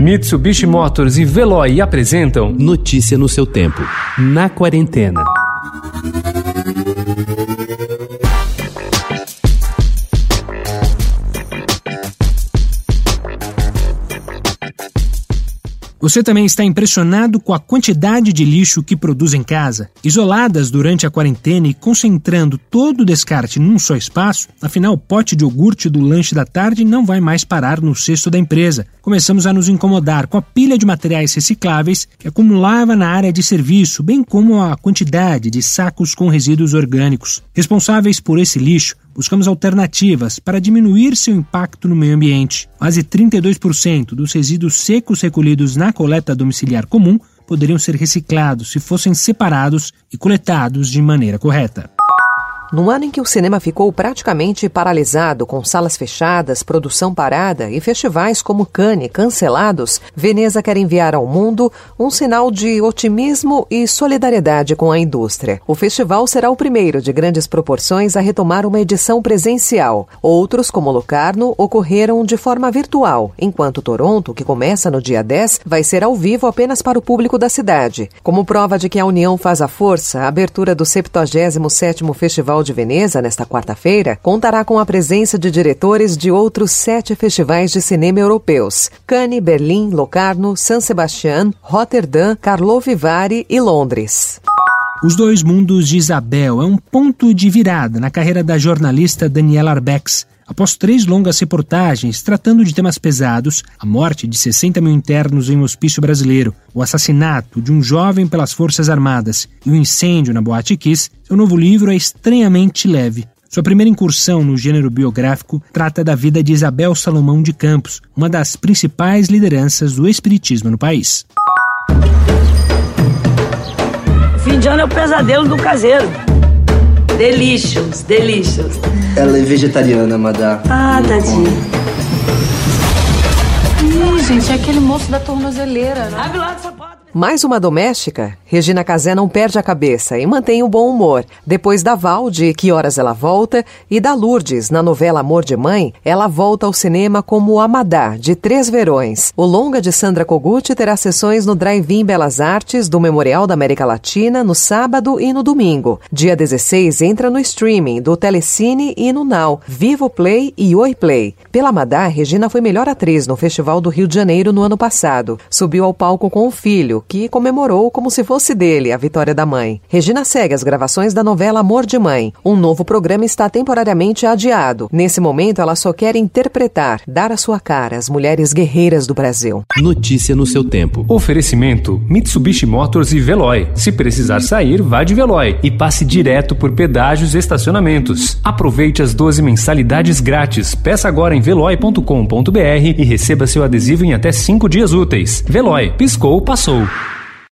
Mitsubishi Motors e Veloy apresentam Notícia no seu tempo. Na quarentena. Você também está impressionado com a quantidade de lixo que produz em casa? Isoladas durante a quarentena e concentrando todo o descarte num só espaço, afinal o pote de iogurte do lanche da tarde não vai mais parar no cesto da empresa. Começamos a nos incomodar com a pilha de materiais recicláveis que acumulava na área de serviço, bem como a quantidade de sacos com resíduos orgânicos. Responsáveis por esse lixo, buscamos alternativas para diminuir seu impacto no meio ambiente. Quase 32% dos resíduos secos recolhidos na coleta domiciliar comum poderiam ser reciclados se fossem separados e coletados de maneira correta. No ano em que o cinema ficou praticamente paralisado, com salas fechadas, produção parada e festivais como Cannes cancelados, Veneza quer enviar ao mundo um sinal de otimismo e solidariedade com a indústria. O festival será o primeiro de grandes proporções a retomar uma edição presencial. Outros, como Locarno, ocorreram de forma virtual, enquanto Toronto, que começa no dia 10, vai ser ao vivo apenas para o público da cidade. Como prova de que a união faz a força, a abertura do 77º Festival Festival de Veneza, nesta quarta-feira, contará com a presença de diretores de outros sete festivais de cinema europeus: Cannes, Berlim, Locarno, San Sebastián, Rotterdam, Karlovy Vary e Londres. Os Dois Mundos de Isabel é um ponto de virada na carreira da jornalista Daniela Arbex. Após três longas reportagens tratando de temas pesados, a morte de 60 mil internos em um hospício brasileiro, o assassinato de um jovem pelas Forças Armadas e o incêndio na Boate Kiss, seu novo livro é estranhamente leve. Sua primeira incursão no gênero biográfico trata da vida de Isabel Salomão de Campos, uma das principais lideranças do espiritismo no país. Fim de ano é o pesadelo do caseiro. Delicious, delicious. Ela é vegetariana, madá. Ah, tadinho. Ih, gente, é aquele moço da tornozeleira, né? Abre lá essa porta. Mais uma doméstica? Regina Casé não perde a cabeça e mantém o bom humor. Depois da Val, de Que Horas Ela Volta, e da Lourdes, na novela Amor de Mãe, ela volta ao cinema como Amadá, de Três Verões. O longa de Sandra Kogut terá sessões no Drive-In Belas Artes do Memorial da América Latina no sábado e no domingo. Dia 16 entra no streaming do Telecine e no Now, Vivo Play e Oi Play. Pela Amadá, Regina foi melhor atriz no Festival do Rio de Janeiro no ano passado. Subiu ao palco com o filho, que comemorou como se fosse dele a vitória da mãe. Regina segue as gravações da novela Amor de Mãe. Um novo programa está temporariamente adiado. Nesse momento, ela só quer interpretar, dar a sua cara às mulheres guerreiras do Brasil. Notícia no seu tempo. Oferecimento: Mitsubishi Motors e Veloy. Se precisar sair, vá de Veloy e passe direto por pedágios e estacionamentos. Aproveite as 12 mensalidades grátis. Peça agora em veloy.com.br e receba seu adesivo em até 5 dias úteis. Veloy, piscou, passou.